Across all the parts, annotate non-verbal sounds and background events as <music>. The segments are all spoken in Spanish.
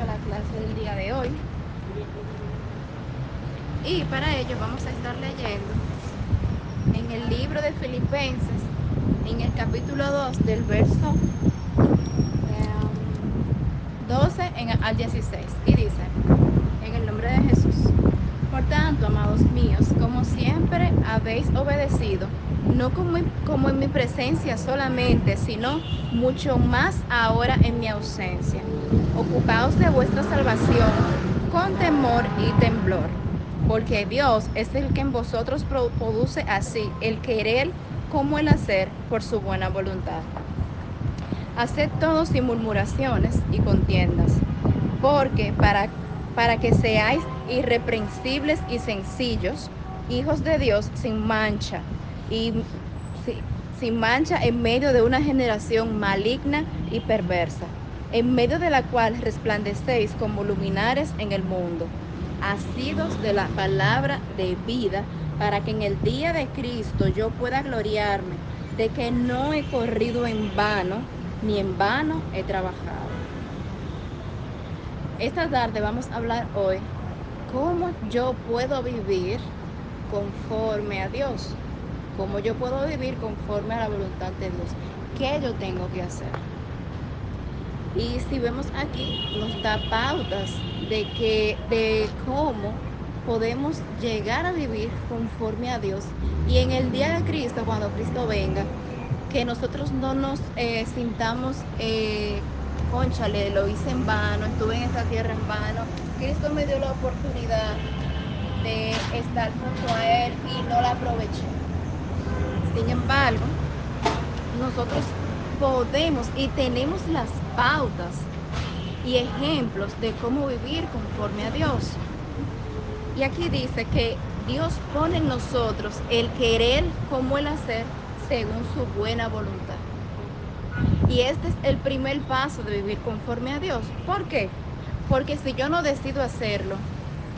a la clase del día de hoy. Y para ello vamos a estar leyendo en el libro de Filipenses, en el capítulo 2 del verso 12 em, al 16. Y dice, en el nombre de Jesús. Por tanto, amados míos, como siempre habéis obedecido, no como en mi presencia solamente, sino mucho más ahora en mi ausencia. Ocupaos de vuestra salvación con temor y temblor, porque Dios es el que en vosotros produce así el querer como el hacer por su buena voluntad. Haced todo sin murmuraciones y contiendas, porque para, para que seáis irreprensibles y sencillos, hijos de Dios sin mancha y sin mancha en medio de una generación maligna y perversa, en medio de la cual resplandecéis como luminares en el mundo, asidos de la palabra de vida, para que en el día de Cristo yo pueda gloriarme de que no he corrido en vano, ni en vano he trabajado. Esta tarde vamos a hablar hoy cómo yo puedo vivir conforme a Dios cómo yo puedo vivir conforme a la voluntad de Dios, qué yo tengo que hacer. Y si vemos aquí, nos da pautas de, que, de cómo podemos llegar a vivir conforme a Dios. Y en el día de Cristo, cuando Cristo venga, que nosotros no nos eh, sintamos, eh, conchale, lo hice en vano, estuve en esta tierra en vano. Cristo me dio la oportunidad de estar junto a Él y no la aproveché. Sin embargo, nosotros podemos y tenemos las pautas y ejemplos de cómo vivir conforme a Dios. Y aquí dice que Dios pone en nosotros el querer como el hacer según su buena voluntad. Y este es el primer paso de vivir conforme a Dios. ¿Por qué? Porque si yo no decido hacerlo,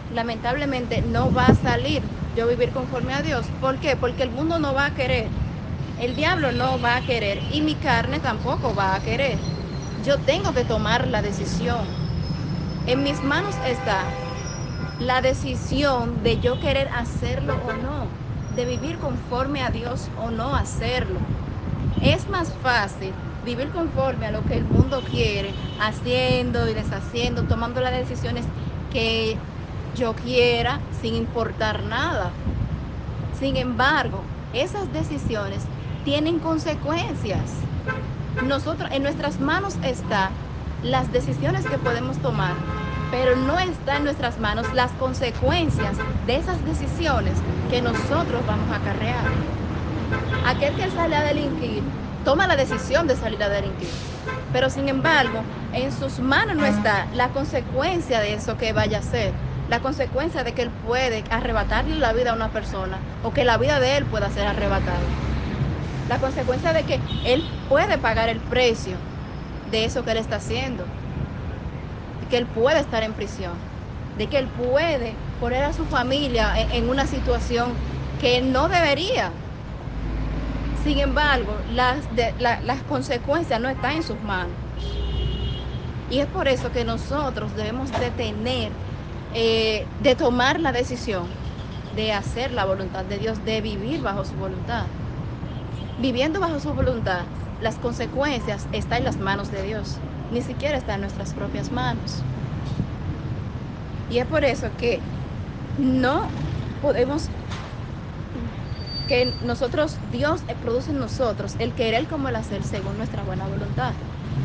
lamentablemente no va a salir yo vivir conforme a Dios. ¿Por qué? Porque el mundo no va a querer. El diablo no va a querer y mi carne tampoco va a querer. Yo tengo que tomar la decisión. En mis manos está la decisión de yo querer hacerlo o no, de vivir conforme a Dios o no hacerlo. Es más fácil vivir conforme a lo que el mundo quiere, haciendo y deshaciendo, tomando las decisiones que yo quiera sin importar nada. Sin embargo, esas decisiones tienen consecuencias. Nosotros, en nuestras manos está las decisiones que podemos tomar, pero no está en nuestras manos las consecuencias de esas decisiones que nosotros vamos a acarrear. Aquel que sale a delinquir toma la decisión de salir a delinquir, pero sin embargo, en sus manos no está la consecuencia de eso que vaya a hacer la consecuencia de que él puede arrebatarle la vida a una persona o que la vida de él pueda ser arrebatada. La consecuencia de que él puede pagar el precio de eso que él está haciendo. De que él puede estar en prisión. De que él puede poner a su familia en, una situación que no debería. Sin embargo, las, las consecuencias no están en sus manos. Y es por eso que nosotros debemos de tener eh, de tomar la decisión de hacer la voluntad de Dios, de vivir bajo su voluntad. Viviendo bajo su voluntad, las consecuencias están en las manos de Dios, ni siquiera están en nuestras propias manos. Y es por eso que no podemos, que nosotros, Dios produce en nosotros el querer como el hacer según nuestra buena voluntad.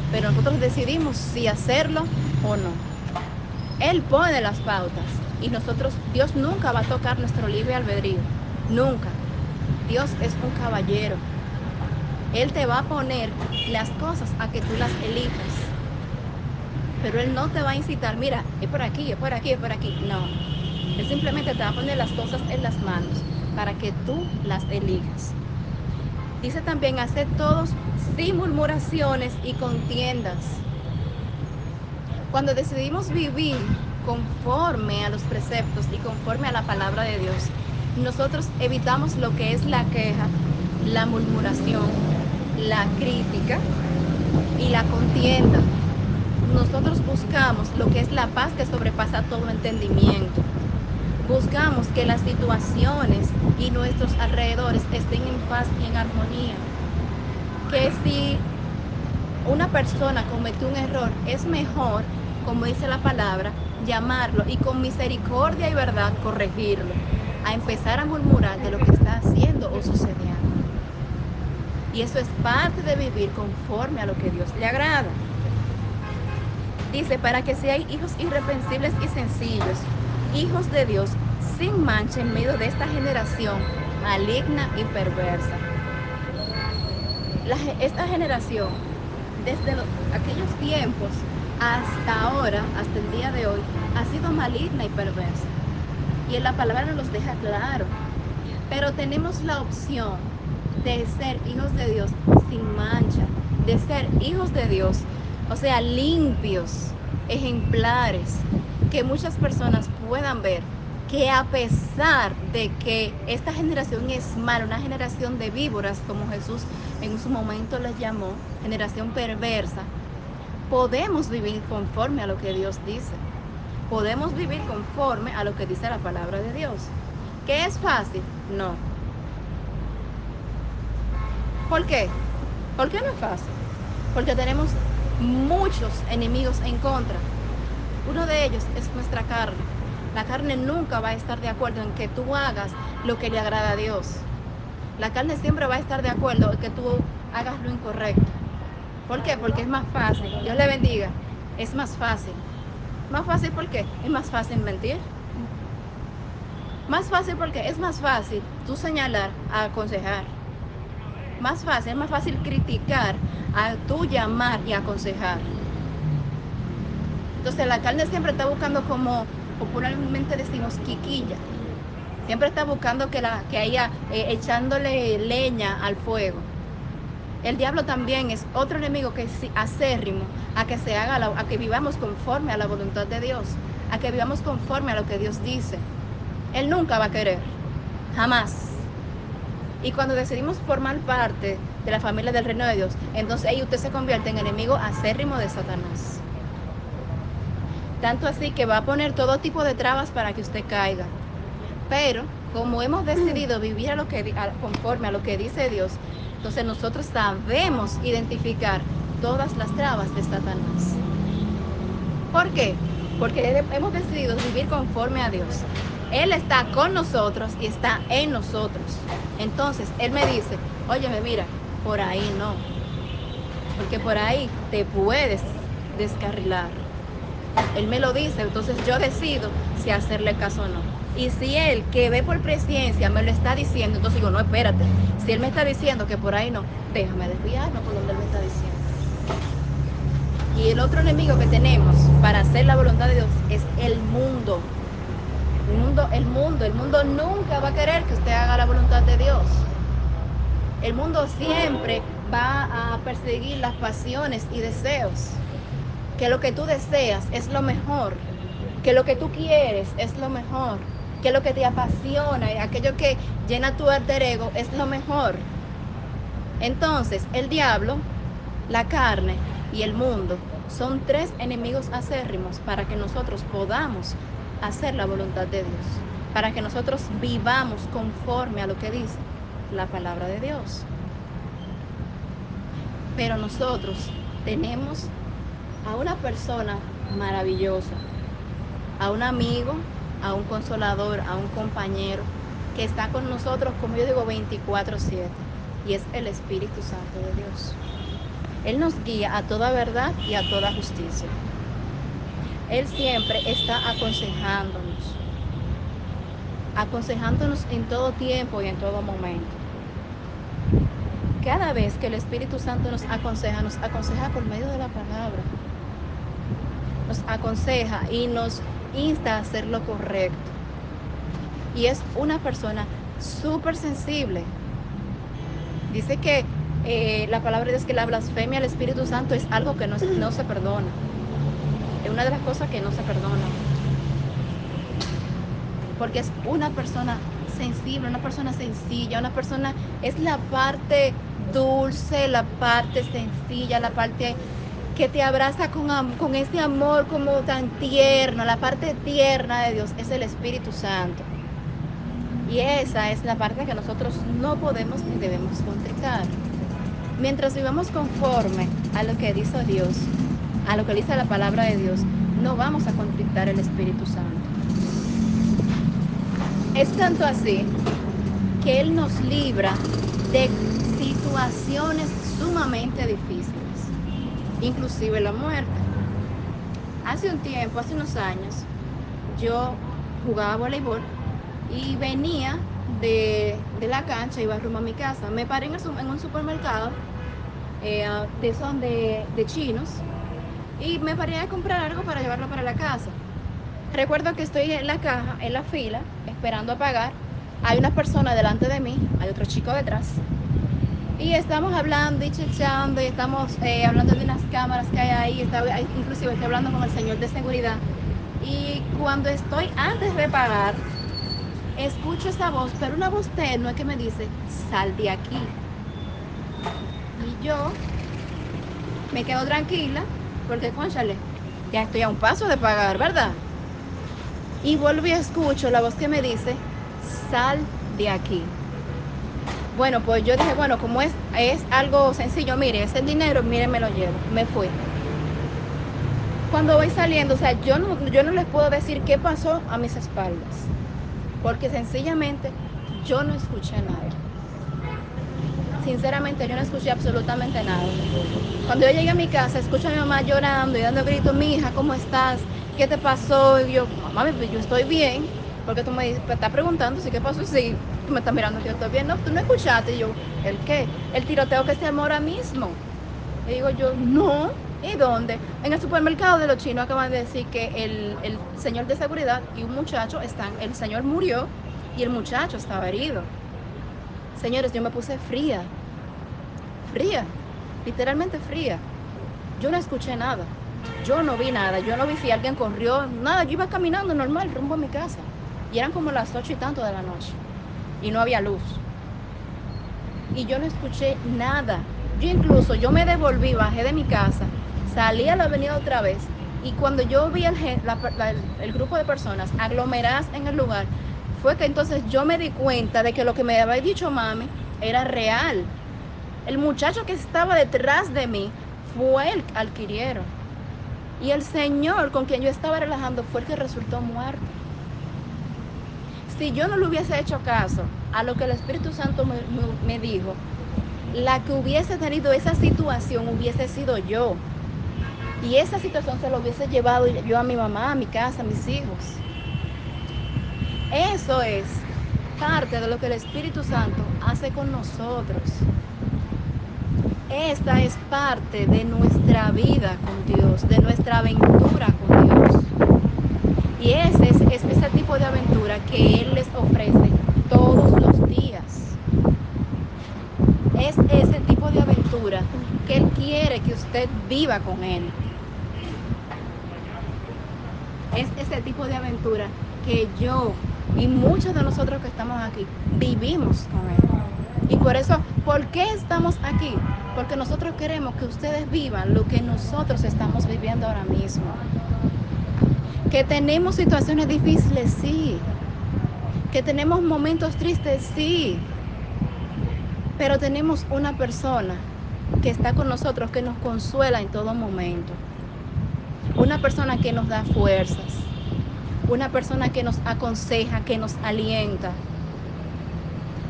Pero nosotros decidimos si hacerlo o no. Él pone las pautas y nosotros, Dios nunca va a tocar nuestro libre albedrío, nunca. Dios es un caballero. Él te va a poner las cosas a que tú las elijas. Pero Él no te va a incitar, mira, es por aquí, es por aquí, es por aquí. No. Él simplemente te va a poner las cosas en las manos para que tú las elijas. Dice también, hacer todos sin murmuraciones y contiendas cuando decidimos vivir conforme a los preceptos y conforme a la palabra de Dios, nosotros evitamos lo que es la queja, la murmuración, la crítica y la contienda. nosotros buscamos lo que es la paz que sobrepasa todo entendimiento. Buscamos que las situaciones y nuestros alrededores estén en paz y en armonía. Que si una persona cometió un error, es mejor, como dice la palabra, llamarlo y con misericordia y verdad corregirlo, a empezar a murmurar de lo que está haciendo o sucediendo. Y eso es parte de vivir conforme a lo que Dios le agrada. Dice, para que seáis hijos irreprensibles y sencillos, hijos de Dios, sin mancha en medio de esta generación maligna y perversa. esta generación, desde aquellos tiempos hasta ahora, hasta el día de hoy, ha sido maligna y perversa. Y en la palabra nos deja claro. Pero tenemos la opción de ser hijos de Dios sin mancha, de ser hijos de Dios o sea, limpios, ejemplares, que muchas personas puedan ver que a pesar de que esta generación es mala, una generación de víboras, como Jesús en su momento les llamó, generación perversa, podemos vivir conforme a lo que Dios dice. Podemos vivir conforme a lo que dice la palabra de Dios. ¿Qué es fácil? No. ¿Por qué? ¿Por qué no es fácil? Porque tenemos muchos enemigos en contra. Uno de ellos es nuestra carne. La carne nunca va a estar de acuerdo en que tú hagas lo que le agrada a Dios. La carne siempre va a estar de acuerdo en que tú hagas lo incorrecto. ¿Por qué? Porque es más fácil. Dios le bendiga. Es más fácil. Más fácil porque es más fácil mentir. Más fácil porque es más fácil tú señalar a aconsejar más fácil, es más fácil criticar a tú llamar y aconsejar. Entonces la carne siempre está buscando como popularmente decimos quiquilla. Siempre está buscando que, la, que haya eh, echándole leña al fuego. El diablo también es otro enemigo que es acérrimo a que se haga, a que vivamos conforme a la voluntad de Dios, a que vivamos conforme a lo que Dios dice. Él nunca va a querer, jamás. Y cuando decidimos formar parte de la familia del reino de Dios, entonces ahí usted se convierte en enemigo acérrimo de Satanás. Tanto así que va a poner todo tipo de trabas para que usted caiga. Pero como hemos decidido <clears throat> vivir a lo que, conforme a lo que dice Dios, entonces nosotros sabemos identificar todas las trabas de Satanás. ¿Por qué? Porque hemos decidido vivir conforme a Dios. Él está con nosotros y está en nosotros. Entonces, Él me dice, óyeme, mira, por ahí no. Porque por ahí te puedes descarrilar. Él me lo dice, entonces yo decido si hacerle caso o no. Y si él, que ve por presencia, me lo está diciendo, entonces digo, no, espérate. Si él me está diciendo que por ahí no, déjame desviarme por donde él me está diciendo. Y el otro enemigo que tenemos para hacer la voluntad de Dios es el mundo. El mundo, el mundo, el mundo nunca va a querer que usted haga la voluntad de Dios. El mundo siempre va a perseguir las pasiones y deseos. Que lo que tú deseas es lo mejor. Que lo que tú quieres es lo mejor. Que lo que te apasiona aquello que llena tu alter ego es lo mejor. Entonces, el diablo, la carne y el mundo son tres enemigos acérrimos para que nosotros podamos hacer la voluntad de Dios, para que nosotros vivamos conforme a lo que dice la palabra de Dios. Pero nosotros tenemos a una persona maravillosa, a un amigo, a un consolador, a un compañero que está con nosotros, como yo digo, 24/7, y es el Espíritu Santo de Dios. Él nos guía a toda verdad y a toda justicia. Él siempre está aconsejándonos, aconsejándonos en todo tiempo y en todo momento. Cada vez que el Espíritu Santo nos aconseja, nos aconseja por medio de la palabra. Nos aconseja y nos insta a hacer lo correcto. Y es una persona súper sensible. Dice que eh, la palabra es que la blasfemia al Espíritu Santo es algo que no, no se perdona. Una de las cosas que no se perdona. Porque es una persona sensible, una persona sencilla, una persona, es la parte dulce, la parte sencilla, la parte que te abraza con, con ese amor como tan tierno, la parte tierna de Dios, es el Espíritu Santo. Y esa es la parte que nosotros no podemos ni debemos contritar. Mientras vivamos conforme a lo que dice Dios, a lo que dice la palabra de Dios, no vamos a contritar el Espíritu Santo. Es tanto así que Él nos libra de situaciones sumamente difíciles inclusive la muerte. Hace un tiempo, hace unos años, yo jugaba voleibol y venía de, la cancha, iba rumbo a mi casa. Me paré en, un supermercado eh, de son de, de chinos y me paré a comprar algo para llevarlo para la casa. Recuerdo que estoy en la caja, en la fila, esperando a pagar. Hay una persona delante de mí, hay otro chico detrás. Y estamos hablando y chechando y estamos eh, hablando de unas cámaras que hay ahí, está, inclusive estoy hablando con el señor de seguridad. Y cuando estoy antes de pagar, escucho esa voz, pero una voz tenue que me dice, sal de aquí. Y yo me quedo tranquila, porque conchale, ya estoy a un paso de pagar, ¿verdad? Y vuelvo y escucho la voz que me dice, sal de aquí. Bueno, pues yo dije, bueno, como es, es algo sencillo, mire, ese dinero, mire, me lo llevo. Me fui. Cuando voy saliendo, o sea, yo no, yo no les puedo decir qué pasó a mis espaldas. Porque sencillamente yo no escuché nada. Sinceramente, yo no escuché absolutamente nada. Cuando yo llegué a mi casa, escucho a mi mamá llorando y dando gritos, mi hija, ¿cómo estás? ¿Qué te pasó? Y yo, mamá, yo estoy bien. Porque tú me, estás preguntando si qué pasó. Sí, tú me estás mirando yo estoy bien. No, tú no escuchaste. Y yo, ¿el qué? El tiroteo que se armó ahora mismo. Y digo yo, no. ¿Y dónde? En el supermercado de los chinos acaban de decir que el, el señor de seguridad y un muchacho están, el señor murió y el muchacho estaba herido. Señores, yo me puse fría. Fría. Literalmente fría. Yo no escuché nada. Yo no vi nada. Yo no vi si alguien corrió. Nada. Yo iba caminando normal rumbo a mi casa. Y eran como las ocho y tanto de la noche. Y no había luz. Y yo no escuché nada. Yo incluso, yo me devolví, bajé de mi casa, salí a la avenida otra vez. Y cuando yo vi el, grupo de personas aglomeradas en el lugar, fue que entonces yo me di cuenta de que lo que me había dicho mami era real. El muchacho que estaba detrás de mí fue el alquiriero. Y el señor con quien yo estaba relajando fue el que resultó muerto si yo no le hubiese hecho caso a lo que el Espíritu Santo me, dijo, la que hubiese tenido esa situación hubiese sido yo. Y esa situación se lo hubiese llevado yo a mi mamá, a mi casa, a mis hijos. Eso es parte de lo que el Espíritu Santo hace con nosotros. Esta es parte de nuestra vida con Dios, de nuestra aventura con Dios. Y ese es, ese tipo de aventura que Él les ofrece todos los días. Es ese tipo de aventura que Él quiere que usted viva con Él. Es ese tipo de aventura que yo y muchos de nosotros que estamos aquí vivimos con Él. Y por eso, ¿por qué estamos aquí? Porque nosotros queremos que ustedes vivan lo que nosotros estamos viviendo ahora mismo. Que tenemos situaciones difíciles, sí. Que tenemos momentos tristes, sí. Pero tenemos una persona que está con nosotros, que nos consuela en todo momento. Una persona que nos da fuerzas. Una persona que nos aconseja, que nos alienta.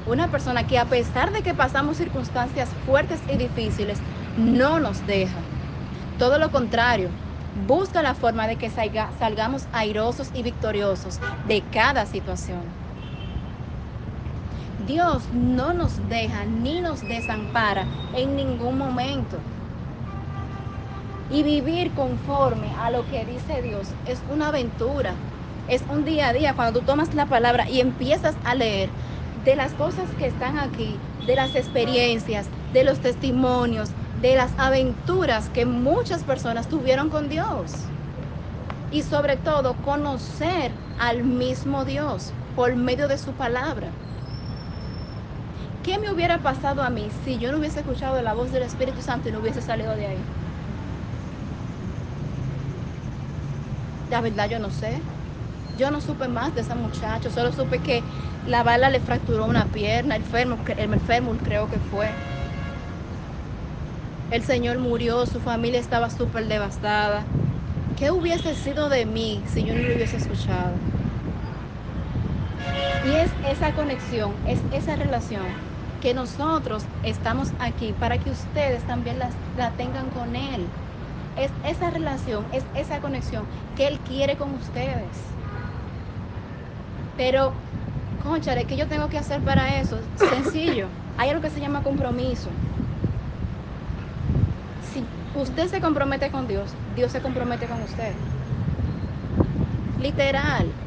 Una persona que a pesar de que pasamos circunstancias fuertes y difíciles, no nos deja. Todo lo contrario, busca la forma de que salgamos airosos y victoriosos de cada situación. Dios no nos deja ni nos desampara en ningún momento. Y vivir conforme a lo que dice Dios es una aventura, es un día a día cuando tú tomas la palabra y empiezas a leer de las cosas que están aquí, de las experiencias, de los testimonios, de las aventuras que muchas personas tuvieron con Dios. Y sobre todo conocer al mismo Dios por medio de su palabra. ¿Qué me hubiera pasado a mí si yo no hubiese escuchado la voz del Espíritu Santo y no hubiese salido de ahí? La verdad yo no sé. Yo no supe más de esa muchacha, solo supe que la bala le fracturó una pierna, el fémur, el creo que fue. El señor murió, su familia estaba súper devastada. ¿Qué hubiese sido de mí si yo no lo hubiese escuchado? Y es esa conexión, es esa relación que nosotros estamos aquí para que ustedes también la tengan con Él. Es esa relación, es esa conexión que Él quiere con ustedes. Pero, conchale, ¿qué yo tengo que hacer para eso? Sencillo. <laughs> Hay algo que se llama compromiso. Si usted se compromete con Dios, Dios se compromete con usted. Literal.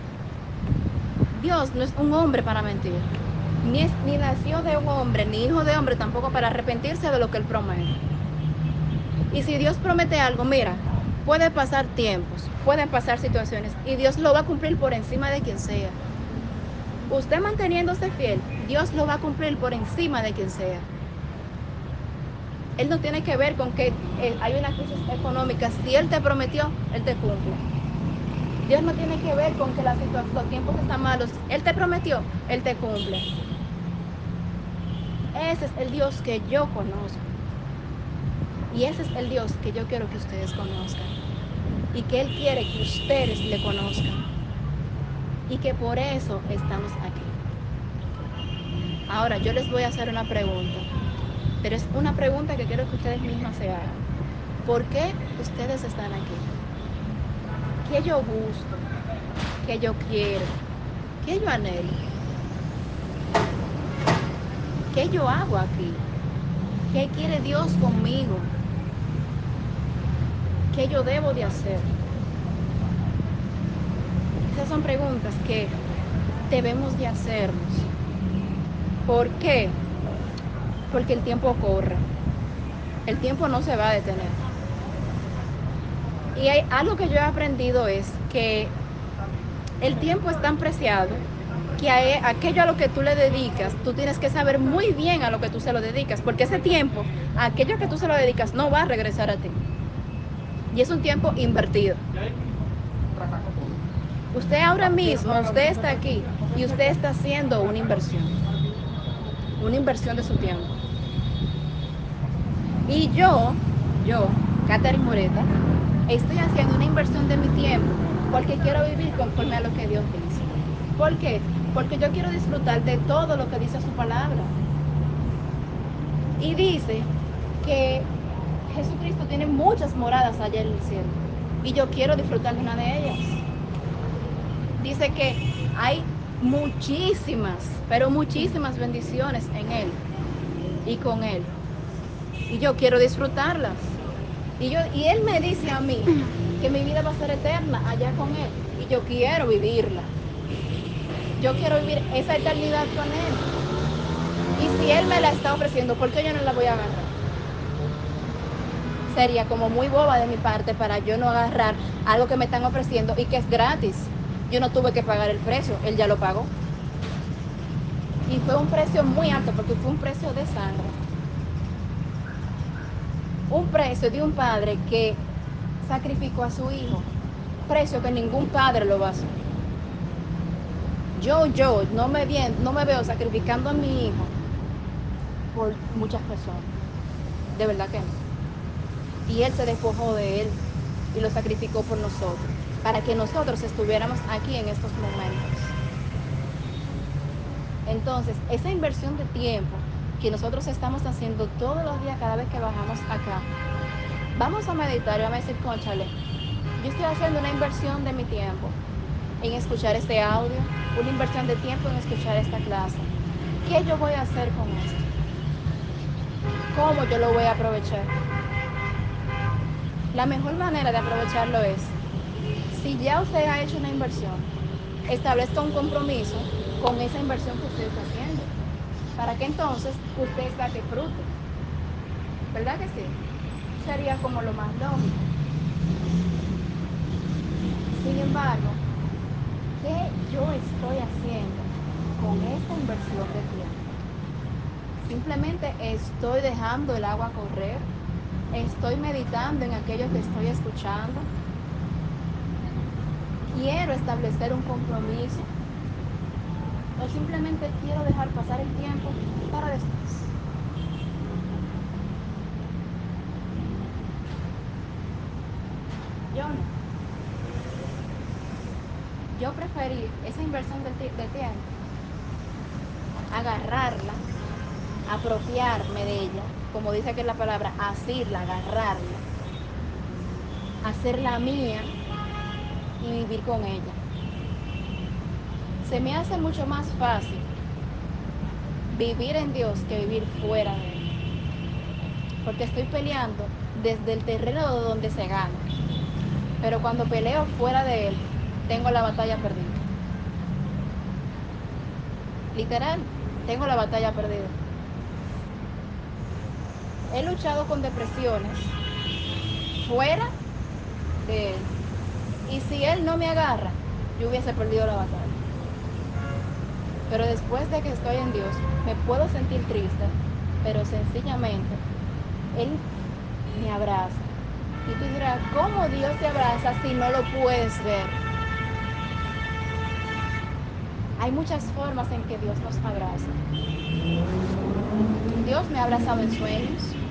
Dios no es un hombre para mentir. Ni, es, ni nació de un hombre, ni hijo de hombre tampoco para arrepentirse de lo que él promete. Y si Dios promete algo, mira, puede pasar tiempos, pueden pasar situaciones y Dios lo va a cumplir por encima de quien sea. Usted manteniéndose fiel, Dios lo va a cumplir por encima de quien sea. Él no tiene que ver con que eh, hay una crisis económica. Si Él te prometió, Él te cumple. Dios no tiene que ver con que la situación, los tiempos están malos. Él te prometió, Él te cumple. Ese es el Dios que yo conozco. Y ese es el Dios que yo quiero que ustedes conozcan. Y que Él quiere que ustedes le conozcan. Y que por eso estamos aquí. Ahora, yo les voy a hacer una pregunta. Pero es una pregunta que quiero que ustedes mismas se hagan. ¿Por qué ustedes están aquí? ¿Qué yo busco? ¿Qué yo quiero? ¿Qué yo anhelo? ¿Qué yo hago aquí? ¿Qué quiere Dios conmigo? ¿Qué yo debo de hacer? Esas son preguntas que debemos de hacernos. ¿Por qué? Porque el tiempo corre. El tiempo no se va a detener. Y hay, algo que yo he aprendido es que el tiempo es tan preciado que a e, aquello a lo que tú le dedicas, tú tienes que saber muy bien a lo que tú se lo dedicas, porque ese tiempo, aquello que tú se lo dedicas, no va a regresar a ti. Y es un tiempo invertido. Usted ahora mismo, usted está aquí y usted está haciendo una inversión. Una inversión de su tiempo. Y yo, yo, Catherine Moreta, estoy haciendo una inversión de mi tiempo porque quiero vivir conforme a lo que Dios dice. ¿Por qué? Porque yo quiero disfrutar de todo lo que dice su palabra. Y dice que Jesucristo tiene muchas moradas allá en el cielo. Y yo quiero disfrutar de una de ellas. Dice que hay muchísimas, pero muchísimas bendiciones en Él y con Él. Y yo quiero disfrutarlas. Y, yo, y Él me dice a mí que mi vida va a ser eterna allá con Él. Y yo quiero vivirla. Yo quiero vivir esa eternidad con Él. Y si Él me la está ofreciendo, ¿por qué yo no la voy a agarrar? Sería como muy boba de mi parte para yo no agarrar algo que me están ofreciendo y que es gratis. Yo no tuve que pagar el precio, Él ya lo pagó. Y fue un precio muy alto porque fue un precio de sangre un precio de un padre que sacrificó a su hijo, precio que ningún padre lo va a hacer. Yo, yo, no me, no me veo sacrificando a mi hijo por muchas personas. De verdad que no. Y él se despojó de él y lo sacrificó por nosotros, para que nosotros estuviéramos aquí en estos momentos. Entonces, esa inversión de tiempo que nosotros estamos haciendo todos los días cada vez que bajamos acá. Vamos a meditar y vamos a decir, conchale, yo estoy haciendo una inversión de mi tiempo en escuchar este audio, una inversión de tiempo en escuchar esta clase. ¿Qué yo voy a hacer con esto? ¿Cómo yo lo voy a aprovechar? La mejor manera de aprovecharlo es, si ya usted ha hecho una inversión, establezca un compromiso con esa inversión que usted está haciendo para que entonces usted saque fruto. ¿Verdad que sí? Sería como lo más lógico. Sin embargo, ¿qué yo estoy haciendo con esta inversión de tiempo? Simplemente estoy dejando el agua correr, estoy meditando en aquello que estoy escuchando. Quiero establecer un compromiso o simplemente quiero dejar pasar el tiempo para después. Yo no. Yo preferí esa inversión de, de tiempo, agarrarla, apropiarme de ella, como dice aquí la palabra, asirla, agarrarla, hacerla mía y vivir con ella. Se me hace mucho más fácil vivir en Dios que vivir fuera de Él. Porque estoy peleando desde el terreno de donde se gana. Pero cuando peleo fuera de Él, tengo la batalla perdida. Literal, tengo la batalla perdida. He luchado con depresiones fuera de Él. Y si Él no me agarra, yo hubiese perdido la batalla. Pero después de que estoy en Dios, me puedo sentir triste, pero sencillamente Él me abraza. Y tú dirás, ¿cómo Dios te abraza si no lo puedes ver? Hay muchas formas en que Dios nos abraza. Dios me ha abrazado en sueños.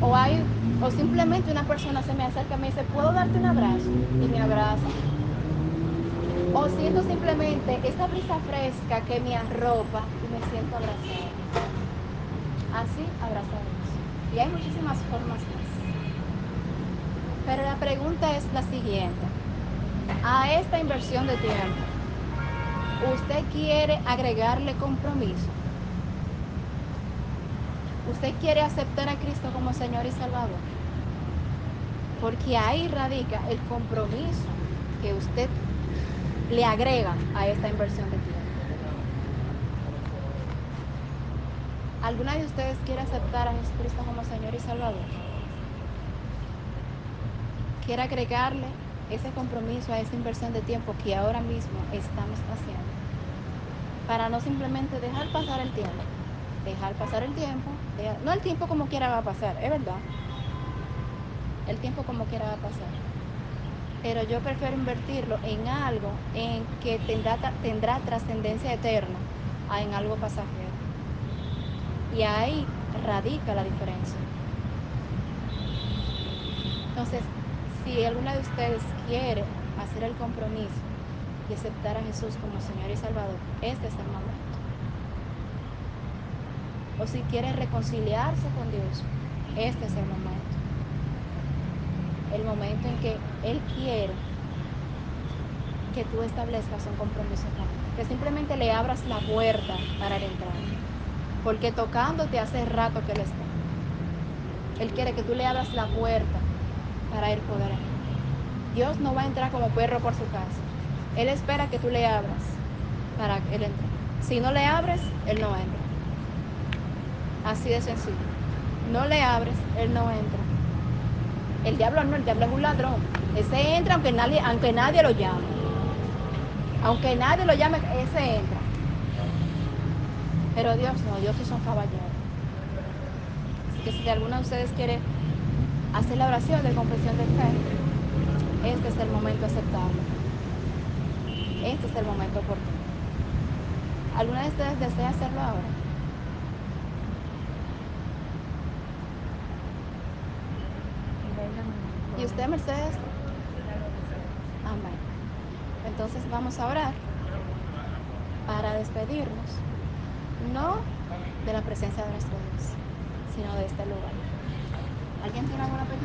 O hay, o simplemente una persona se me acerca y me dice, ¿puedo darte un abrazo? Y me abraza. O siento simplemente esta brisa fresca que me arropa y me siento abrazada. Así abrazados. Y hay muchísimas formas más. Pero la pregunta es la siguiente. A esta inversión de tiempo, ¿usted quiere agregarle compromiso? ¿Usted quiere aceptar a Cristo como Señor y Salvador? Porque ahí radica el compromiso que usted le agrega a esta inversión de tiempo. ¿Alguna de ustedes quiere aceptar a Jesucristo como Señor y Salvador? ¿Quiere agregarle ese compromiso a esa inversión de tiempo que ahora mismo estamos haciendo? Para no simplemente dejar pasar el tiempo. Dejar pasar el tiempo. No el tiempo como quiera va a pasar, es verdad. El tiempo como quiera va a pasar pero yo prefiero invertirlo en algo en que tendrá, tendrá trascendencia eterna a en algo pasajero. Y ahí radica la diferencia. Entonces, si alguna de ustedes quiere hacer el compromiso y aceptar a Jesús como Señor y Salvador, este es el momento. O si quiere reconciliarse con Dios, este es el momento el momento en que Él quiere que tú establezcas un compromiso con Él. Que simplemente le abras la puerta para Él entrar. Porque tocándote hace rato que Él está. Él quiere que tú le abras la puerta para Él poder entrar. Dios no va a entrar como perro por su casa. Él espera que tú le abras para que Él entre. Si no le abres, Él no entra. Así de sencillo. No le abres, Él no entra. El diablo no, el diablo es un ladrón. Ese entra aunque nadie, aunque nadie lo llame. Aunque nadie lo llame, ese entra. Pero Dios no, Dios es un caballero. Así que si alguno de ustedes quiere hacer la oración de confesión de fe, este es el momento aceptable. Este es el momento oportuno. ¿Alguna de ustedes desea hacerlo ahora? ¿Y usted, Mercedes? Amén. Entonces vamos a orar para despedirnos, no de la presencia de nuestro Dios, sino de este lugar. ¿Alguien tiene alguna petición?